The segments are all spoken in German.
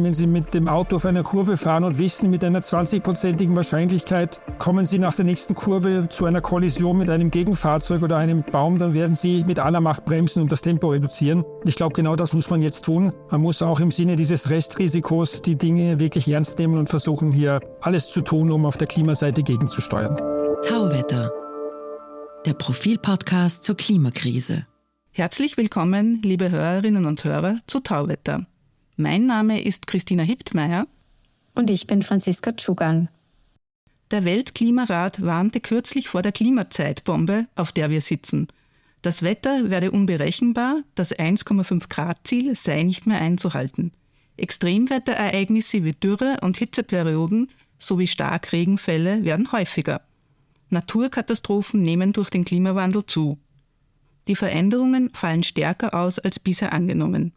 Wenn Sie mit dem Auto auf einer Kurve fahren und wissen, mit einer 20-prozentigen Wahrscheinlichkeit kommen Sie nach der nächsten Kurve zu einer Kollision mit einem Gegenfahrzeug oder einem Baum, dann werden Sie mit aller Macht bremsen und das Tempo reduzieren. Ich glaube, genau das muss man jetzt tun. Man muss auch im Sinne dieses Restrisikos die Dinge wirklich ernst nehmen und versuchen, hier alles zu tun, um auf der Klimaseite gegenzusteuern. Tauwetter, der Profilpodcast zur Klimakrise. Herzlich willkommen, liebe Hörerinnen und Hörer, zu Tauwetter. Mein Name ist Christina Hiptmeier. Und ich bin Franziska Tschugan. Der Weltklimarat warnte kürzlich vor der Klimazeitbombe, auf der wir sitzen. Das Wetter werde unberechenbar, das 1,5 Grad Ziel sei nicht mehr einzuhalten. Extremwetterereignisse wie Dürre und Hitzeperioden sowie Starkregenfälle werden häufiger. Naturkatastrophen nehmen durch den Klimawandel zu. Die Veränderungen fallen stärker aus als bisher angenommen.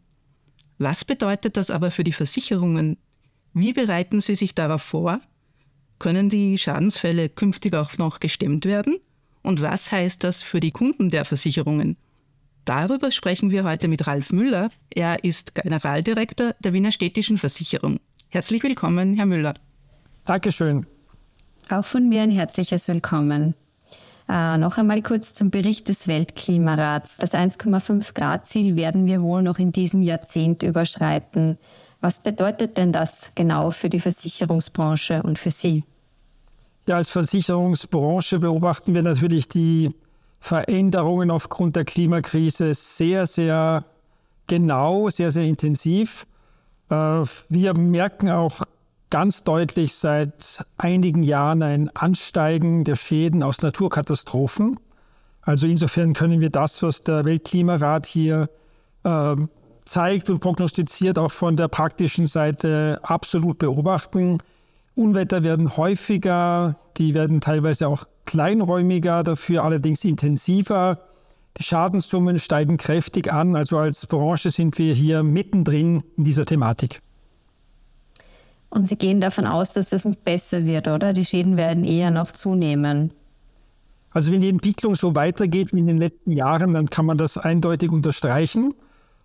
Was bedeutet das aber für die Versicherungen? Wie bereiten Sie sich darauf vor? Können die Schadensfälle künftig auch noch gestemmt werden? Und was heißt das für die Kunden der Versicherungen? Darüber sprechen wir heute mit Ralf Müller. Er ist Generaldirektor der Wiener Städtischen Versicherung. Herzlich willkommen, Herr Müller. Dankeschön. Auch von mir ein herzliches Willkommen. Äh, noch einmal kurz zum Bericht des Weltklimarats. Das 1,5 Grad Ziel werden wir wohl noch in diesem Jahrzehnt überschreiten. Was bedeutet denn das genau für die Versicherungsbranche und für Sie? Ja, als Versicherungsbranche beobachten wir natürlich die Veränderungen aufgrund der Klimakrise sehr, sehr genau, sehr, sehr intensiv. Äh, wir merken auch ganz deutlich seit einigen Jahren ein Ansteigen der Schäden aus Naturkatastrophen. Also insofern können wir das, was der Weltklimarat hier äh, zeigt und prognostiziert, auch von der praktischen Seite absolut beobachten. Unwetter werden häufiger, die werden teilweise auch kleinräumiger, dafür allerdings intensiver. Die Schadenssummen steigen kräftig an. Also als Branche sind wir hier mittendrin in dieser Thematik. Und Sie gehen davon aus, dass das nicht besser wird, oder? Die Schäden werden eher noch zunehmen. Also wenn die Entwicklung so weitergeht wie in den letzten Jahren, dann kann man das eindeutig unterstreichen.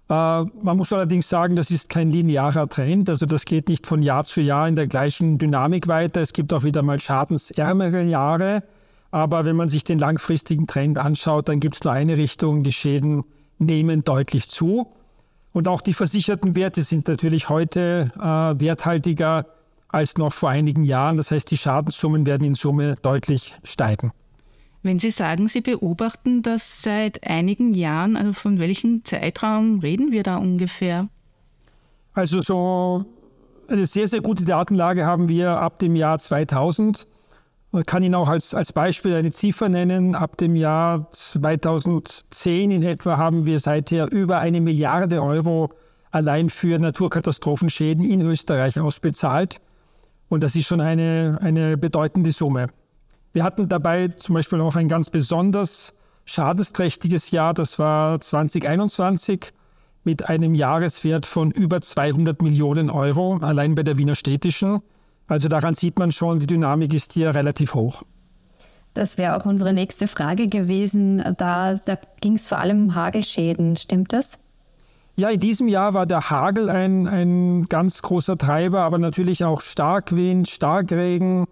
Äh, man muss allerdings sagen, das ist kein linearer Trend. Also das geht nicht von Jahr zu Jahr in der gleichen Dynamik weiter. Es gibt auch wieder mal schadensärmere Jahre. Aber wenn man sich den langfristigen Trend anschaut, dann gibt es nur eine Richtung. Die Schäden nehmen deutlich zu. Und auch die versicherten Werte sind natürlich heute äh, werthaltiger als noch vor einigen Jahren. Das heißt, die Schadenssummen werden in Summe deutlich steigen. Wenn Sie sagen, Sie beobachten das seit einigen Jahren, also von welchem Zeitraum reden wir da ungefähr? Also so eine sehr, sehr gute Datenlage haben wir ab dem Jahr 2000. Man kann Ihnen auch als, als Beispiel eine Ziffer nennen. Ab dem Jahr 2010 in etwa haben wir seither über eine Milliarde Euro allein für Naturkatastrophenschäden in Österreich ausbezahlt. Und das ist schon eine, eine bedeutende Summe. Wir hatten dabei zum Beispiel auch ein ganz besonders schadensträchtiges Jahr. Das war 2021 mit einem Jahreswert von über 200 Millionen Euro allein bei der Wiener Städtischen. Also daran sieht man schon, die Dynamik ist hier relativ hoch. Das wäre auch unsere nächste Frage gewesen. Da, da ging es vor allem um Hagelschäden, stimmt das? Ja, in diesem Jahr war der Hagel ein, ein ganz großer Treiber, aber natürlich auch Starkwind, Starkregen.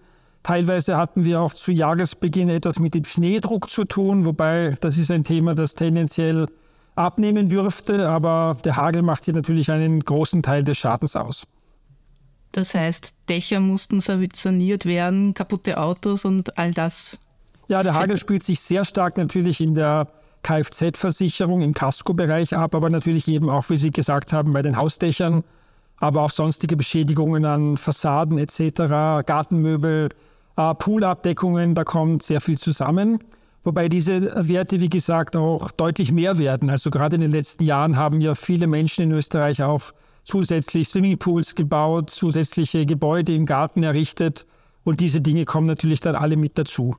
Teilweise hatten wir auch zu Jahresbeginn etwas mit dem Schneedruck zu tun, wobei das ist ein Thema, das tendenziell abnehmen dürfte, aber der Hagel macht hier natürlich einen großen Teil des Schadens aus. Das heißt, Dächer mussten saniert werden, kaputte Autos und all das. Ja, der Hagel spielt sich sehr stark natürlich in der Kfz-Versicherung im Casco-Bereich ab, aber natürlich eben auch, wie Sie gesagt haben, bei den Hausdächern, aber auch sonstige Beschädigungen an Fassaden etc., Gartenmöbel, äh, Poolabdeckungen, da kommt sehr viel zusammen. Wobei diese Werte, wie gesagt, auch deutlich mehr werden. Also gerade in den letzten Jahren haben ja viele Menschen in Österreich auch zusätzlich Swimmingpools gebaut, zusätzliche Gebäude im Garten errichtet und diese Dinge kommen natürlich dann alle mit dazu.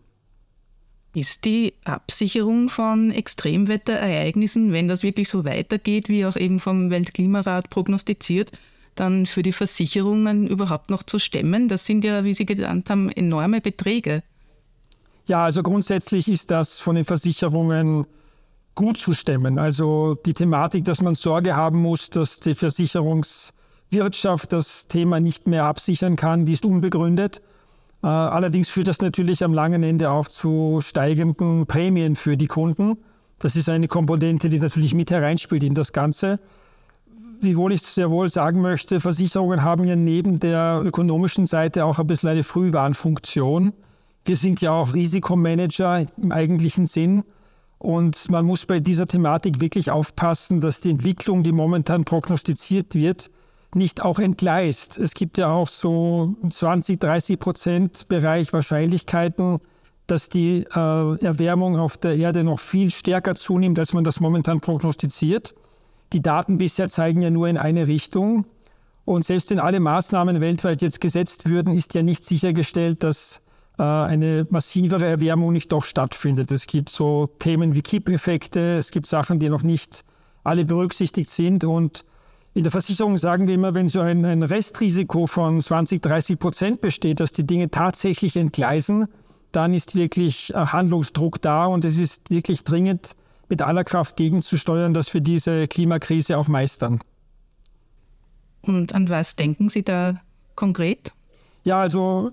Ist die Absicherung von Extremwetterereignissen, wenn das wirklich so weitergeht, wie auch eben vom Weltklimarat prognostiziert, dann für die Versicherungen überhaupt noch zu stemmen? Das sind ja, wie Sie genannt haben, enorme Beträge. Ja, also grundsätzlich ist das von den Versicherungen gut zu stemmen. Also die Thematik, dass man Sorge haben muss, dass die Versicherungs Wirtschaft das Thema nicht mehr absichern kann, die ist unbegründet. Äh, allerdings führt das natürlich am langen Ende auch zu steigenden Prämien für die Kunden. Das ist eine Komponente, die natürlich mit hereinspielt in das Ganze. Wiewohl ich sehr wohl sagen möchte, Versicherungen haben ja neben der ökonomischen Seite auch ein bisschen eine Frühwarnfunktion. Wir sind ja auch Risikomanager im eigentlichen Sinn. Und man muss bei dieser Thematik wirklich aufpassen, dass die Entwicklung, die momentan prognostiziert wird, nicht auch entgleist. Es gibt ja auch so 20, 30 Prozent Bereich Wahrscheinlichkeiten, dass die äh, Erwärmung auf der Erde noch viel stärker zunimmt, als man das momentan prognostiziert. Die Daten bisher zeigen ja nur in eine Richtung. Und selbst wenn alle Maßnahmen weltweit jetzt gesetzt würden, ist ja nicht sichergestellt, dass eine massivere Erwärmung nicht doch stattfindet. Es gibt so Themen wie Kippeffekte, es gibt Sachen, die noch nicht alle berücksichtigt sind. Und in der Versicherung sagen wir immer, wenn so ein, ein Restrisiko von 20, 30 Prozent besteht, dass die Dinge tatsächlich entgleisen, dann ist wirklich äh, Handlungsdruck da und es ist wirklich dringend, mit aller Kraft gegenzusteuern, dass wir diese Klimakrise auch meistern. Und an was denken Sie da konkret? Ja, also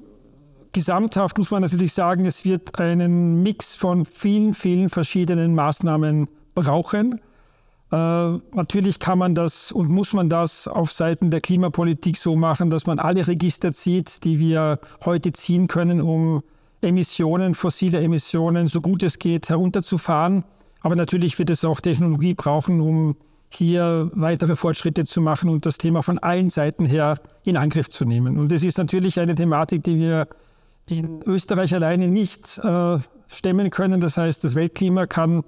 gesamthaft muss man natürlich sagen, es wird einen Mix von vielen, vielen verschiedenen Maßnahmen brauchen. Äh, natürlich kann man das und muss man das auf Seiten der Klimapolitik so machen, dass man alle Register zieht, die wir heute ziehen können, um Emissionen, fossile Emissionen, so gut es geht, herunterzufahren. Aber natürlich wird es auch Technologie brauchen, um hier weitere Fortschritte zu machen und das Thema von allen Seiten her in Angriff zu nehmen. Und es ist natürlich eine Thematik, die wir in Österreich alleine nicht äh, stemmen können. Das heißt, das Weltklima kann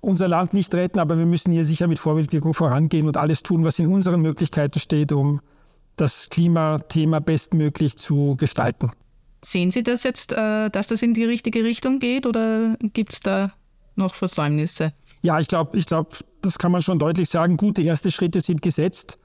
unser Land nicht retten, aber wir müssen hier sicher mit Vorbildwirkung vorangehen und alles tun, was in unseren Möglichkeiten steht, um das Klimathema bestmöglich zu gestalten. Sehen Sie das jetzt, äh, dass das in die richtige Richtung geht oder gibt es da noch Versäumnisse? Ja, ich glaube, ich glaub, das kann man schon deutlich sagen. Gute erste Schritte sind gesetzt,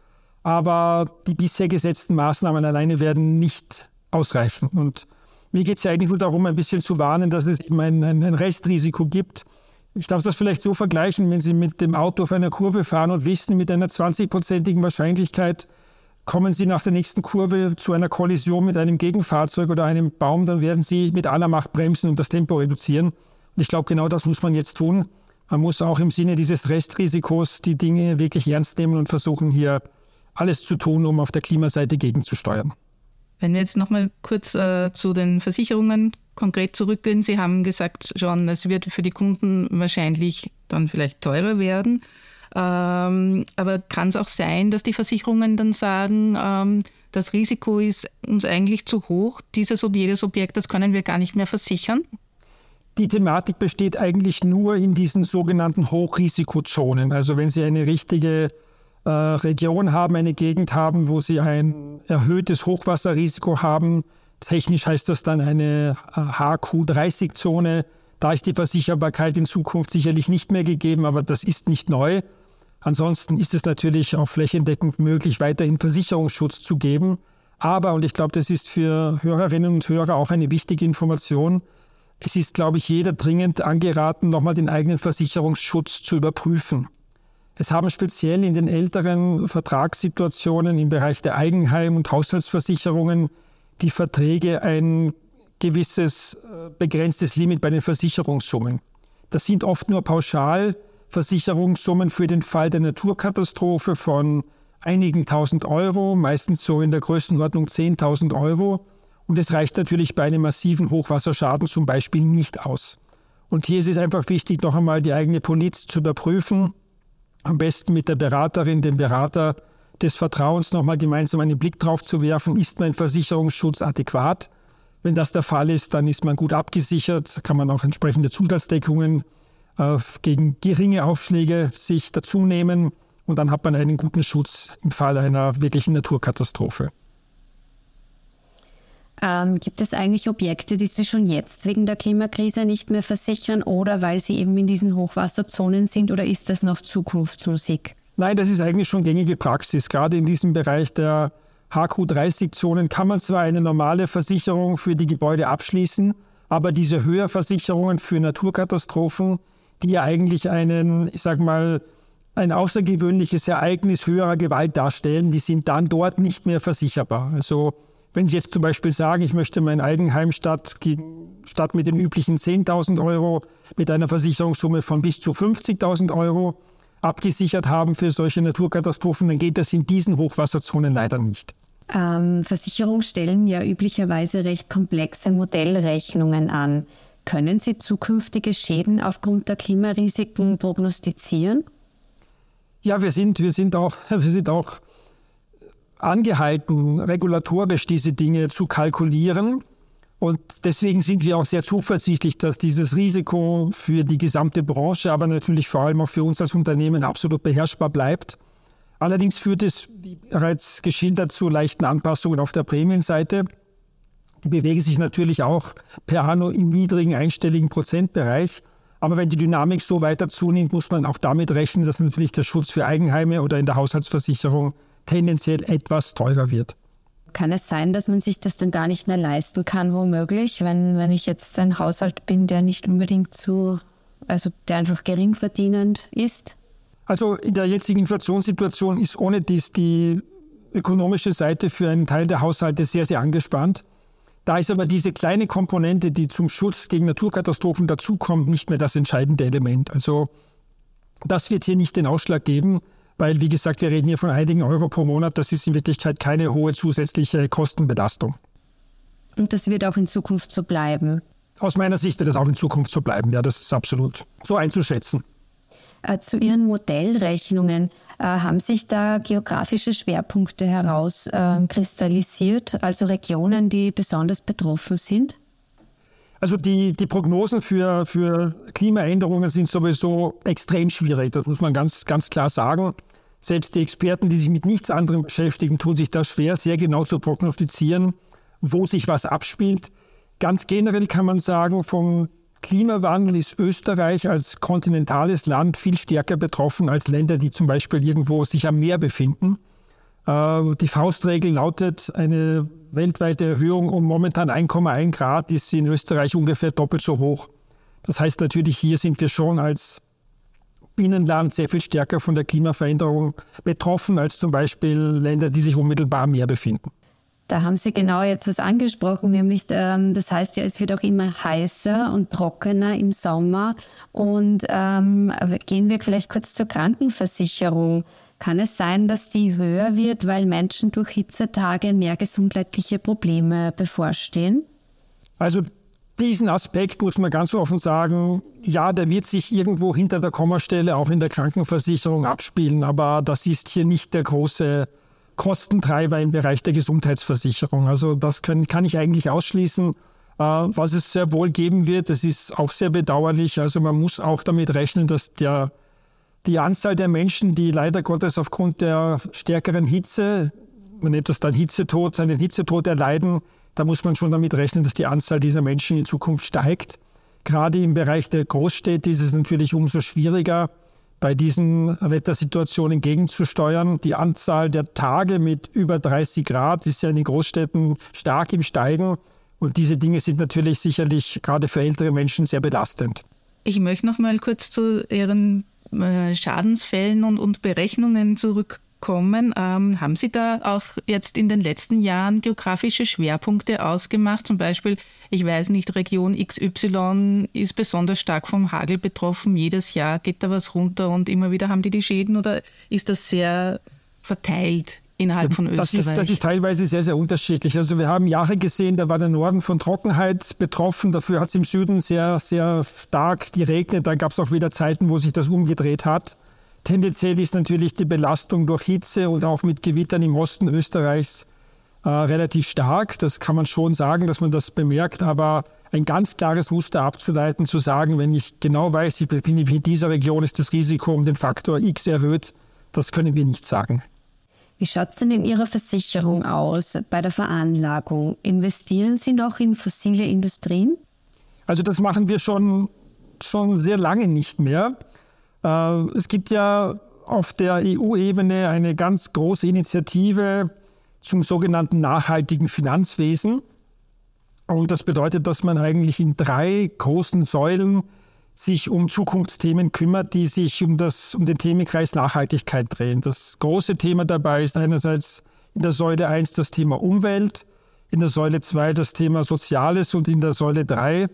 aber die bisher gesetzten Maßnahmen alleine werden nicht ausreichen. Und mir geht es ja eigentlich nur darum, ein bisschen zu warnen, dass es eben ein, ein, ein Restrisiko gibt. Ich darf das vielleicht so vergleichen, wenn Sie mit dem Auto auf einer Kurve fahren und wissen, mit einer 20-prozentigen Wahrscheinlichkeit kommen Sie nach der nächsten Kurve zu einer Kollision mit einem Gegenfahrzeug oder einem Baum, dann werden Sie mit aller Macht bremsen und das Tempo reduzieren. Und ich glaube, genau das muss man jetzt tun. Man muss auch im Sinne dieses Restrisikos die Dinge wirklich ernst nehmen und versuchen, hier alles zu tun, um auf der Klimaseite gegenzusteuern. Wenn wir jetzt nochmal kurz äh, zu den Versicherungen konkret zurückgehen. Sie haben gesagt schon, es wird für die Kunden wahrscheinlich dann vielleicht teurer werden. Ähm, aber kann es auch sein, dass die Versicherungen dann sagen, ähm, das Risiko ist uns eigentlich zu hoch, dieses und jedes Objekt, das können wir gar nicht mehr versichern? Die Thematik besteht eigentlich nur in diesen sogenannten Hochrisikozonen. Also wenn Sie eine richtige äh, Region haben, eine Gegend haben, wo Sie ein erhöhtes Hochwasserrisiko haben, technisch heißt das dann eine HQ30-Zone, äh, da ist die Versicherbarkeit in Zukunft sicherlich nicht mehr gegeben, aber das ist nicht neu. Ansonsten ist es natürlich auch flächendeckend möglich, weiterhin Versicherungsschutz zu geben. Aber, und ich glaube, das ist für Hörerinnen und Hörer auch eine wichtige Information, es ist, glaube ich, jeder dringend angeraten, nochmal den eigenen Versicherungsschutz zu überprüfen. Es haben speziell in den älteren Vertragssituationen im Bereich der Eigenheim- und Haushaltsversicherungen die Verträge ein gewisses äh, begrenztes Limit bei den Versicherungssummen. Das sind oft nur Pauschalversicherungssummen für den Fall der Naturkatastrophe von einigen tausend Euro, meistens so in der Größenordnung 10.000 Euro. Und es reicht natürlich bei einem massiven Hochwasserschaden zum Beispiel nicht aus. Und hier ist es einfach wichtig, noch einmal die eigene Poliz zu überprüfen. Am besten mit der Beraterin, dem Berater des Vertrauens nochmal gemeinsam einen Blick drauf zu werfen, ist mein Versicherungsschutz adäquat? Wenn das der Fall ist, dann ist man gut abgesichert, kann man auch entsprechende Zusatzdeckungen äh, gegen geringe Aufschläge sich dazu nehmen und dann hat man einen guten Schutz im Fall einer wirklichen Naturkatastrophe. Ähm, gibt es eigentlich Objekte, die Sie schon jetzt wegen der Klimakrise nicht mehr versichern oder weil sie eben in diesen Hochwasserzonen sind oder ist das noch Zukunftsmusik? Nein, das ist eigentlich schon gängige Praxis. Gerade in diesem Bereich der HQ30-Zonen kann man zwar eine normale Versicherung für die Gebäude abschließen, aber diese Höherversicherungen für Naturkatastrophen, die ja eigentlich einen, ich sag mal, ein außergewöhnliches Ereignis höherer Gewalt darstellen, die sind dann dort nicht mehr versicherbar. Also wenn Sie jetzt zum Beispiel sagen, ich möchte mein Eigenheim statt, statt mit den üblichen 10.000 Euro mit einer Versicherungssumme von bis zu 50.000 Euro abgesichert haben für solche Naturkatastrophen, dann geht das in diesen Hochwasserzonen leider nicht. Ähm, Versicherungen stellen ja üblicherweise recht komplexe Modellrechnungen an. Können Sie zukünftige Schäden aufgrund der Klimarisiken prognostizieren? Ja, wir sind, wir sind auch, wir sind auch angehalten, regulatorisch diese Dinge zu kalkulieren. Und deswegen sind wir auch sehr zuversichtlich, dass dieses Risiko für die gesamte Branche, aber natürlich vor allem auch für uns als Unternehmen absolut beherrschbar bleibt. Allerdings führt es, wie bereits geschildert, zu leichten Anpassungen auf der Prämienseite. Die bewegen sich natürlich auch per anno im niedrigen einstelligen Prozentbereich. Aber wenn die Dynamik so weiter zunimmt, muss man auch damit rechnen, dass natürlich der Schutz für Eigenheime oder in der Haushaltsversicherung tendenziell etwas teurer wird. Kann es sein, dass man sich das dann gar nicht mehr leisten kann, womöglich, wenn, wenn ich jetzt ein Haushalt bin, der nicht unbedingt zu, also der einfach gering verdienend ist? Also in der jetzigen Inflationssituation ist ohne dies die ökonomische Seite für einen Teil der Haushalte sehr, sehr angespannt. Da ist aber diese kleine Komponente, die zum Schutz gegen Naturkatastrophen dazukommt, nicht mehr das entscheidende Element. Also das wird hier nicht den Ausschlag geben, weil, wie gesagt, wir reden hier von einigen Euro pro Monat. Das ist in Wirklichkeit keine hohe zusätzliche Kostenbelastung. Und das wird auch in Zukunft so bleiben? Aus meiner Sicht wird es auch in Zukunft so bleiben. Ja, das ist absolut so einzuschätzen. Äh, zu Ihren Modellrechnungen. Äh, haben sich da geografische Schwerpunkte herauskristallisiert, äh, also Regionen, die besonders betroffen sind? Also die, die Prognosen für, für Klimaänderungen sind sowieso extrem schwierig, das muss man ganz, ganz klar sagen. Selbst die Experten, die sich mit nichts anderem beschäftigen, tun sich da schwer, sehr genau zu prognostizieren, wo sich was abspielt. Ganz generell kann man sagen, vom Klimawandel ist Österreich als kontinentales Land viel stärker betroffen als Länder, die zum Beispiel irgendwo sich am Meer befinden. Äh, die Faustregel lautet, eine weltweite Erhöhung um momentan 1,1 Grad ist in Österreich ungefähr doppelt so hoch. Das heißt natürlich, hier sind wir schon als Binnenland sehr viel stärker von der Klimaveränderung betroffen als zum Beispiel Länder, die sich unmittelbar am Meer befinden. Da haben Sie genau jetzt was angesprochen, nämlich ähm, das heißt ja, es wird auch immer heißer und trockener im Sommer. Und ähm, gehen wir vielleicht kurz zur Krankenversicherung. Kann es sein, dass die höher wird, weil Menschen durch Hitzetage mehr gesundheitliche Probleme bevorstehen? Also diesen Aspekt muss man ganz offen sagen, ja, der wird sich irgendwo hinter der Kommastelle auch in der Krankenversicherung abspielen, aber das ist hier nicht der große Kostentreiber im Bereich der Gesundheitsversicherung. Also das können, kann ich eigentlich ausschließen. Äh, was es sehr wohl geben wird, das ist auch sehr bedauerlich. Also man muss auch damit rechnen, dass der, die Anzahl der Menschen, die leider Gottes aufgrund der stärkeren Hitze, man nennt das dann Hitzetod, einen Hitzetod erleiden, da muss man schon damit rechnen, dass die Anzahl dieser Menschen in Zukunft steigt. Gerade im Bereich der Großstädte ist es natürlich umso schwieriger, bei diesen Wettersituationen gegenzusteuern. Die Anzahl der Tage mit über 30 Grad ist ja in den Großstädten stark im Steigen. Und diese Dinge sind natürlich sicherlich gerade für ältere Menschen sehr belastend. Ich möchte noch mal kurz zu Ihren Schadensfällen und, und Berechnungen zurückkommen kommen. Ähm, haben Sie da auch jetzt in den letzten Jahren geografische Schwerpunkte ausgemacht? Zum Beispiel, ich weiß nicht, Region XY ist besonders stark vom Hagel betroffen. Jedes Jahr geht da was runter und immer wieder haben die die Schäden oder ist das sehr verteilt? Innerhalb von Österreich. Das ist, das ist teilweise sehr, sehr unterschiedlich. Also wir haben Jahre gesehen, da war der Norden von Trockenheit betroffen. Dafür hat es im Süden sehr, sehr stark geregnet. Da gab es auch wieder Zeiten, wo sich das umgedreht hat. Tendenziell ist natürlich die Belastung durch Hitze und auch mit Gewittern im Osten Österreichs äh, relativ stark. Das kann man schon sagen, dass man das bemerkt, aber ein ganz klares Muster abzuleiten, zu sagen, wenn ich genau weiß, ich befinde mich in dieser Region, ist das Risiko um den Faktor X erhöht, das können wir nicht sagen. Wie schaut es denn in Ihrer Versicherung aus bei der Veranlagung? Investieren Sie noch in fossile Industrien? Also das machen wir schon, schon sehr lange nicht mehr. Äh, es gibt ja auf der EU-Ebene eine ganz große Initiative zum sogenannten nachhaltigen Finanzwesen. Und das bedeutet, dass man eigentlich in drei großen Säulen sich um Zukunftsthemen kümmert, die sich um, das, um den Themenkreis Nachhaltigkeit drehen. Das große Thema dabei ist einerseits in der Säule 1 das Thema Umwelt, in der Säule 2 das Thema Soziales und in der Säule 3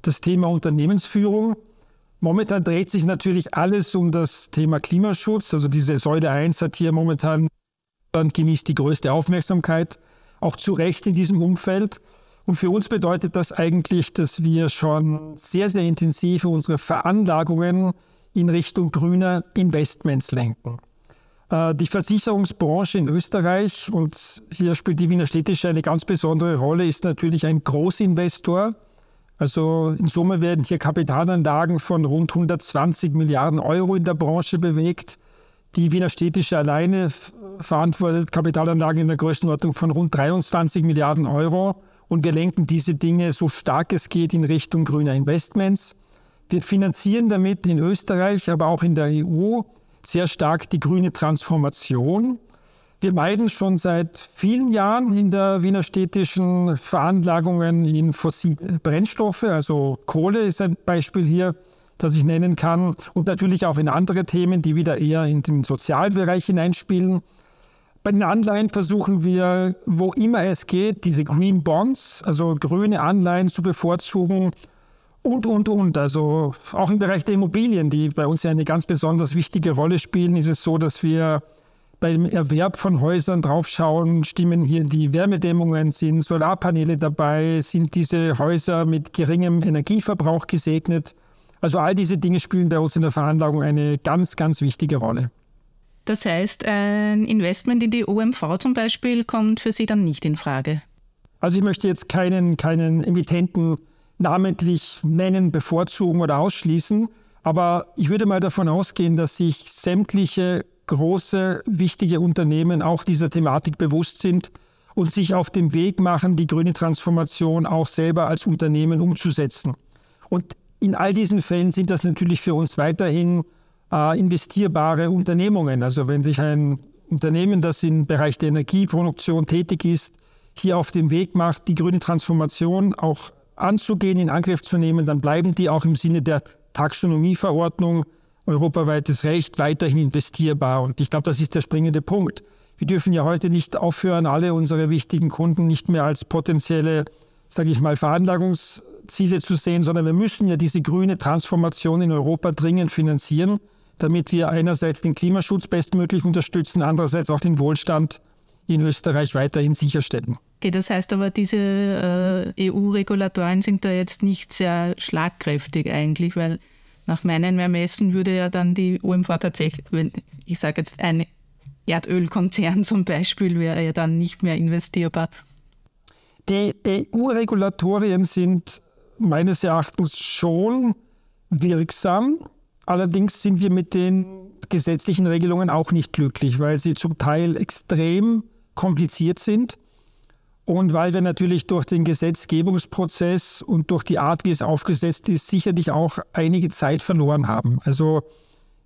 das Thema Unternehmensführung. Momentan dreht sich natürlich alles um das Thema Klimaschutz. Also diese Säule 1 hat hier momentan genießt die größte Aufmerksamkeit, auch zu Recht in diesem Umfeld. Und für uns bedeutet das eigentlich, dass wir schon sehr, sehr intensiv unsere Veranlagungen in Richtung grüner Investments lenken. Äh, die Versicherungsbranche in Österreich, und hier spielt die Wiener Städtische eine ganz besondere Rolle, ist natürlich ein Großinvestor. Also in Summe werden hier Kapitalanlagen von rund 120 Milliarden Euro in der Branche bewegt. Die Wiener Städtische alleine verantwortet Kapitalanlagen in der Größenordnung von rund 23 Milliarden Euro. Und wir lenken diese Dinge so stark es geht in Richtung grüner Investments. Wir finanzieren damit in Österreich, aber auch in der EU sehr stark die grüne Transformation. Wir meiden schon seit vielen Jahren in der Wiener städtischen Veranlagungen in fossile Brennstoffe, also Kohle ist ein Beispiel hier, das ich nennen kann, und natürlich auch in andere Themen, die wieder eher in den Sozialbereich hineinspielen. Bei den Anleihen versuchen wir, wo immer es geht, diese Green Bonds, also grüne Anleihen zu bevorzugen und, und, und. Also auch im Bereich der Immobilien, die bei uns ja eine ganz besonders wichtige Rolle spielen, ist es so, dass wir beim Erwerb von Häusern draufschauen, stimmen hier die Wärmedämmungen, sind Solarpaneele dabei, sind diese Häuser mit geringem Energieverbrauch gesegnet. Also all diese Dinge spielen bei uns in der Veranlagung eine ganz, ganz wichtige Rolle. Das heißt, ein Investment in die OMV zum Beispiel kommt für Sie dann nicht in Frage? Also ich möchte jetzt keinen, keinen Emittenten namentlich nennen, bevorzugen oder ausschließen, aber ich würde mal davon ausgehen, dass sich sämtliche große, wichtige Unternehmen auch dieser Thematik bewusst sind und sich auf den Weg machen, die grüne Transformation auch selber als Unternehmen umzusetzen. Und in all diesen Fällen sind das natürlich für uns weiterhin äh, investierbare Unternehmungen. Also wenn sich ein Unternehmen, das im Bereich der Energieproduktion tätig ist, hier auf dem Weg macht, die grüne Transformation auch anzugehen, in Angriff zu nehmen, dann bleiben die auch im Sinne der Taxonomieverordnung europaweites Recht weiterhin investierbar. Und ich glaube, das ist der springende Punkt. Wir dürfen ja heute nicht aufhören, alle unsere wichtigen Kunden nicht mehr als potenzielle, sage ich mal, Veranlagungsziele zu sehen, sondern wir müssen ja diese grüne Transformation in Europa dringend finanzieren damit wir einerseits den Klimaschutz bestmöglich unterstützen, andererseits auch den Wohlstand in Österreich weiterhin sicherstellen. Okay, das heißt aber, diese äh, EU-Regulatoren sind da jetzt nicht sehr schlagkräftig eigentlich, weil nach meinen Ermessen würde ja dann die OMV tatsächlich, wenn ich sage jetzt ein Erdölkonzern zum Beispiel, wäre ja dann nicht mehr investierbar. Die EU-Regulatorien sind meines Erachtens schon wirksam. Allerdings sind wir mit den gesetzlichen Regelungen auch nicht glücklich, weil sie zum Teil extrem kompliziert sind und weil wir natürlich durch den Gesetzgebungsprozess und durch die Art, wie es aufgesetzt ist, sicherlich auch einige Zeit verloren haben. Also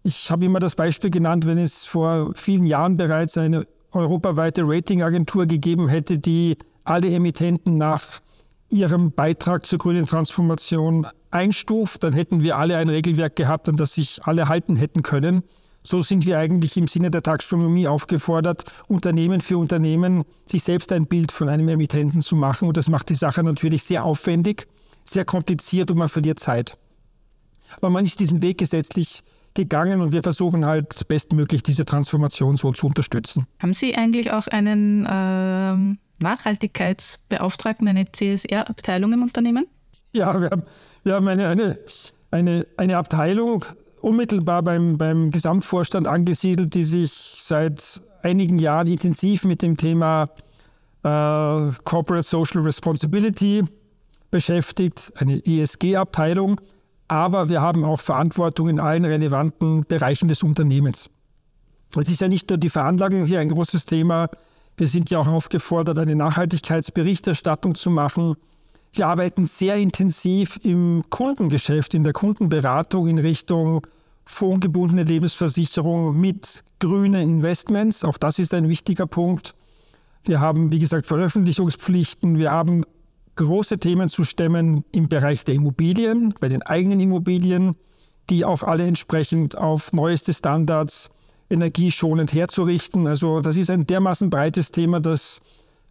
ich habe immer das Beispiel genannt, wenn es vor vielen Jahren bereits eine europaweite Ratingagentur gegeben hätte, die alle Emittenten nach ihrem Beitrag zur grünen Transformation einstuft, dann hätten wir alle ein Regelwerk gehabt, an das sich alle halten hätten können. So sind wir eigentlich im Sinne der Taxonomie aufgefordert, Unternehmen für Unternehmen sich selbst ein Bild von einem Emittenten zu machen. Und das macht die Sache natürlich sehr aufwendig, sehr kompliziert und man verliert Zeit. Aber man ist diesen Weg gesetzlich gegangen und wir versuchen halt bestmöglich diese Transformation so zu unterstützen. Haben Sie eigentlich auch einen äh, Nachhaltigkeitsbeauftragten, eine CSR-Abteilung im Unternehmen? Ja, wir haben, wir haben eine, eine, eine, eine Abteilung unmittelbar beim, beim Gesamtvorstand angesiedelt, die sich seit einigen Jahren intensiv mit dem Thema äh, Corporate Social Responsibility beschäftigt, eine ESG-Abteilung. Aber wir haben auch Verantwortung in allen relevanten Bereichen des Unternehmens. Es ist ja nicht nur die Veranlagung hier ein großes Thema. Wir sind ja auch aufgefordert, eine Nachhaltigkeitsberichterstattung zu machen. Wir arbeiten sehr intensiv im Kundengeschäft, in der Kundenberatung in Richtung fondgebundene Lebensversicherung mit grünen Investments. Auch das ist ein wichtiger Punkt. Wir haben, wie gesagt, Veröffentlichungspflichten. Wir haben große Themen zu stemmen im Bereich der Immobilien, bei den eigenen Immobilien, die auch alle entsprechend auf neueste Standards energieschonend herzurichten. Also das ist ein dermaßen breites Thema, dass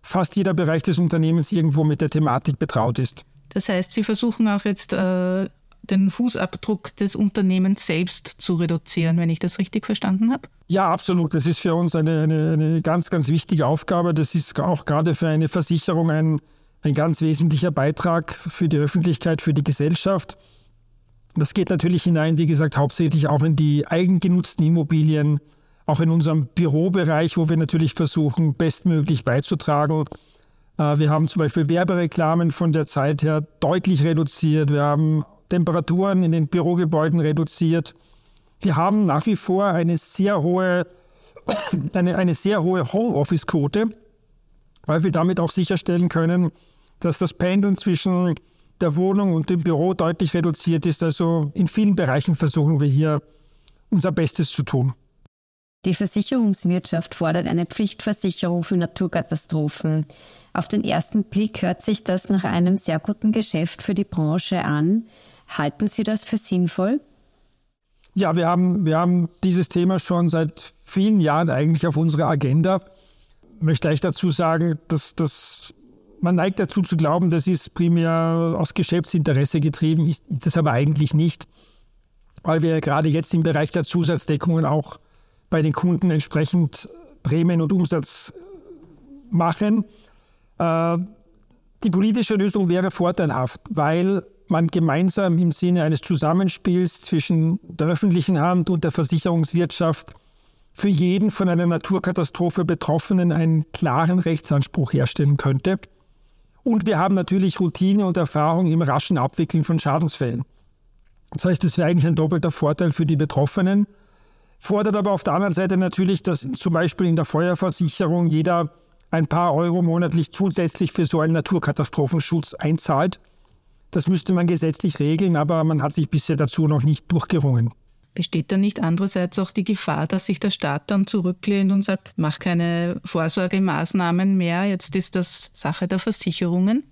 fast jeder Bereich des Unternehmens irgendwo mit der Thematik betraut ist. Das heißt, Sie versuchen auch jetzt äh, den Fußabdruck des Unternehmens selbst zu reduzieren, wenn ich das richtig verstanden habe? Ja, absolut. Das ist für uns eine, eine, eine ganz, ganz wichtige Aufgabe. Das ist auch gerade für eine Versicherung ein, ein ganz wesentlicher Beitrag für die Öffentlichkeit, für die Gesellschaft. Das geht natürlich hinein, wie gesagt, hauptsächlich auch in die eigengenutzten Immobilien, auch in unserem Bürobereich, wo wir natürlich versuchen, bestmöglich beizutragen. Äh, wir haben zum Beispiel Werbereklamen von der Zeit her deutlich reduziert. Wir haben Temperaturen in den Bürogebäuden reduziert. Wir haben nach wie vor eine sehr hohe, eine, eine sehr hohe Homeoffice-Quote, weil wir damit auch sicherstellen können, dass das Pendeln zwischen der Wohnung und dem Büro deutlich reduziert ist. Also in vielen Bereichen versuchen wir hier unser Bestes zu tun. Die Versicherungswirtschaft fordert eine Pflichtversicherung für Naturkatastrophen. Auf den ersten Blick hört sich das nach einem sehr guten Geschäft für die Branche an. Halten Sie das für sinnvoll? Ja, wir haben, wir haben dieses Thema schon seit vielen Jahren eigentlich auf unserer Agenda. Ich möchte ich dazu sagen, dass, dass man neigt dazu zu glauben, das ist primär aus Geschäftsinteresse getrieben, ist das aber eigentlich nicht, weil wir gerade jetzt im Bereich der Zusatzdeckungen auch bei den Kunden entsprechend Prämien und Umsatz machen. Äh, die politische Lösung wäre vorteilhaft, weil man gemeinsam im Sinne eines Zusammenspiels zwischen der öffentlichen Hand und der Versicherungswirtschaft für jeden von einer Naturkatastrophe Betroffenen einen klaren Rechtsanspruch herstellen könnte. Und wir haben natürlich Routine und Erfahrung im raschen Abwickeln von Schadensfällen. Das heißt, es wäre eigentlich ein doppelter Vorteil für die Betroffenen, fordert aber auf der anderen Seite natürlich, dass zum Beispiel in der Feuerversicherung jeder ein paar Euro monatlich zusätzlich für so einen Naturkatastrophenschutz einzahlt. Das müsste man gesetzlich regeln, aber man hat sich bisher dazu noch nicht durchgerungen. Besteht da nicht andererseits auch die Gefahr, dass sich der Staat dann zurücklehnt und sagt, mach keine Vorsorgemaßnahmen mehr, jetzt ist das Sache der Versicherungen?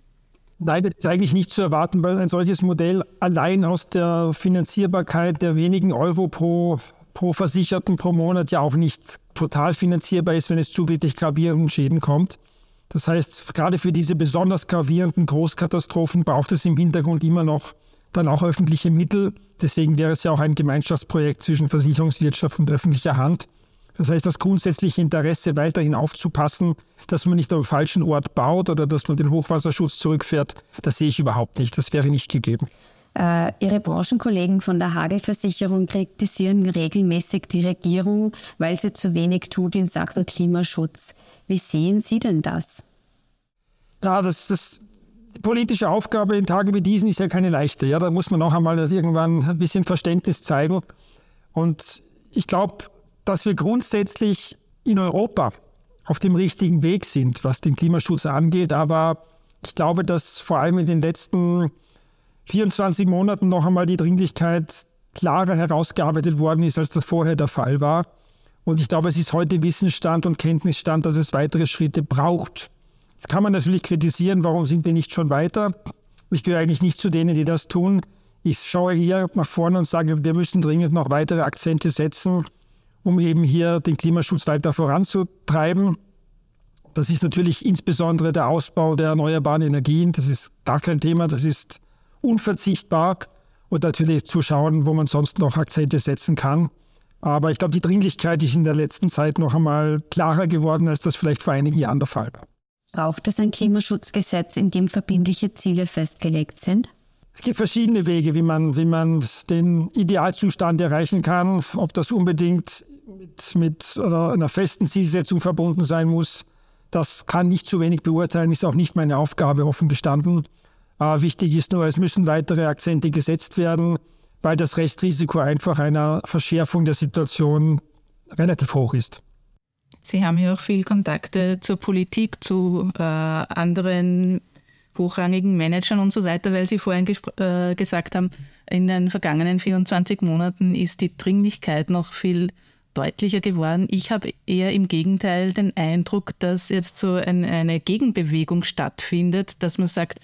Nein, das ist eigentlich nicht zu erwarten, weil ein solches Modell allein aus der Finanzierbarkeit der wenigen Euro pro, pro Versicherten pro Monat ja auch nicht total finanzierbar ist, wenn es zu wirklich gravierenden Schäden kommt. Das heißt, gerade für diese besonders gravierenden Großkatastrophen braucht es im Hintergrund immer noch dann auch öffentliche Mittel. Deswegen wäre es ja auch ein Gemeinschaftsprojekt zwischen Versicherungswirtschaft und öffentlicher Hand. Das heißt, das grundsätzliche Interesse weiterhin aufzupassen, dass man nicht am falschen Ort baut oder dass man den Hochwasserschutz zurückfährt, das sehe ich überhaupt nicht. Das wäre nicht gegeben. Äh, Ihre Branchenkollegen von der Hagelversicherung kritisieren regelmäßig die Regierung, weil sie zu wenig tut in Sachen Klimaschutz. Wie sehen Sie denn das? Ja, das, das die politische Aufgabe in Tagen wie diesen ist ja keine leichte. Ja, da muss man auch einmal irgendwann ein bisschen Verständnis zeigen. Und ich glaube, dass wir grundsätzlich in Europa auf dem richtigen Weg sind, was den Klimaschutz angeht. Aber ich glaube, dass vor allem in den letzten 24 Monaten noch einmal die Dringlichkeit klarer herausgearbeitet worden ist, als das vorher der Fall war. Und ich glaube, es ist heute Wissensstand und Kenntnisstand, dass es weitere Schritte braucht. Jetzt kann man natürlich kritisieren, warum sind wir nicht schon weiter. Ich gehöre eigentlich nicht zu denen, die das tun. Ich schaue hier nach vorne und sage, wir müssen dringend noch weitere Akzente setzen, um eben hier den Klimaschutz weiter voranzutreiben. Das ist natürlich insbesondere der Ausbau der erneuerbaren Energien. Das ist gar kein Thema, das ist unverzichtbar. Und natürlich zu schauen, wo man sonst noch Akzente setzen kann. Aber ich glaube, die Dringlichkeit ist in der letzten Zeit noch einmal klarer geworden, als das vielleicht vor einigen Jahren der Fall war. Braucht es ein Klimaschutzgesetz, in dem verbindliche Ziele festgelegt sind? Es gibt verschiedene Wege, wie man, wie man den Idealzustand erreichen kann. Ob das unbedingt mit, mit einer festen Zielsetzung verbunden sein muss, das kann nicht zu wenig beurteilen, ist auch nicht meine Aufgabe, offen gestanden. Aber wichtig ist nur, es müssen weitere Akzente gesetzt werden weil das Restrisiko einfach einer Verschärfung der Situation relativ hoch ist. Sie haben ja auch viel Kontakte zur Politik, zu äh, anderen hochrangigen Managern und so weiter, weil Sie vorhin äh, gesagt haben, in den vergangenen 24 Monaten ist die Dringlichkeit noch viel deutlicher geworden. Ich habe eher im Gegenteil den Eindruck, dass jetzt so ein, eine Gegenbewegung stattfindet, dass man sagt,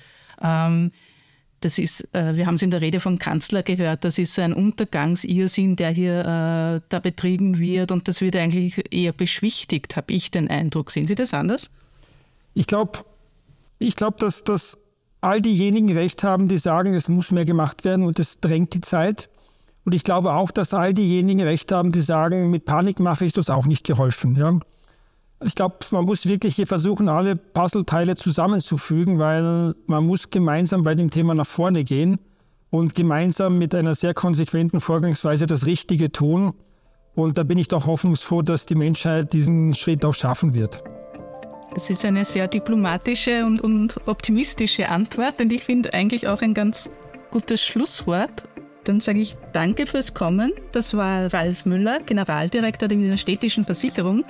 das ist, äh, wir haben es in der Rede vom Kanzler gehört, das ist ein Untergangsirrsinn, der hier äh, da betrieben wird und das wird eigentlich eher beschwichtigt, habe ich den Eindruck. Sehen Sie das anders? Ich glaube, ich glaub, dass, dass all diejenigen recht haben, die sagen, es muss mehr gemacht werden und es drängt die Zeit. Und ich glaube auch, dass all diejenigen recht haben, die sagen, mit Panikmache ist das auch nicht geholfen. Ja? Ich glaube, man muss wirklich hier versuchen, alle Puzzleteile zusammenzufügen, weil man muss gemeinsam bei dem Thema nach vorne gehen und gemeinsam mit einer sehr konsequenten Vorgangsweise das Richtige tun. Und da bin ich doch hoffnungsfroh, dass die Menschheit diesen Schritt auch schaffen wird. Es ist eine sehr diplomatische und, und optimistische Antwort und ich finde eigentlich auch ein ganz gutes Schlusswort. Dann sage ich Danke fürs Kommen. Das war Ralf Müller, Generaldirektor der Städtischen Versicherung.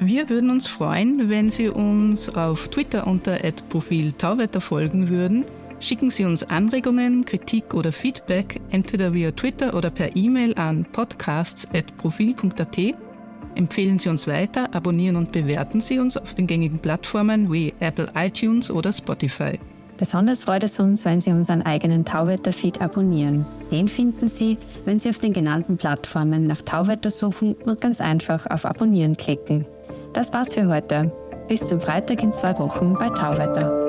Wir würden uns freuen, wenn Sie uns auf Twitter unter Profil Tauwetter folgen würden. Schicken Sie uns Anregungen, Kritik oder Feedback entweder via Twitter oder per E-Mail an podcasts.profil.at. Empfehlen Sie uns weiter, abonnieren und bewerten Sie uns auf den gängigen Plattformen wie Apple iTunes oder Spotify. Besonders freut es uns, wenn Sie unseren eigenen Tauwetter-Feed abonnieren. Den finden Sie, wenn Sie auf den genannten Plattformen nach Tauwetter suchen und ganz einfach auf Abonnieren klicken. Das war's für heute. Bis zum Freitag in zwei Wochen bei Tauwetter.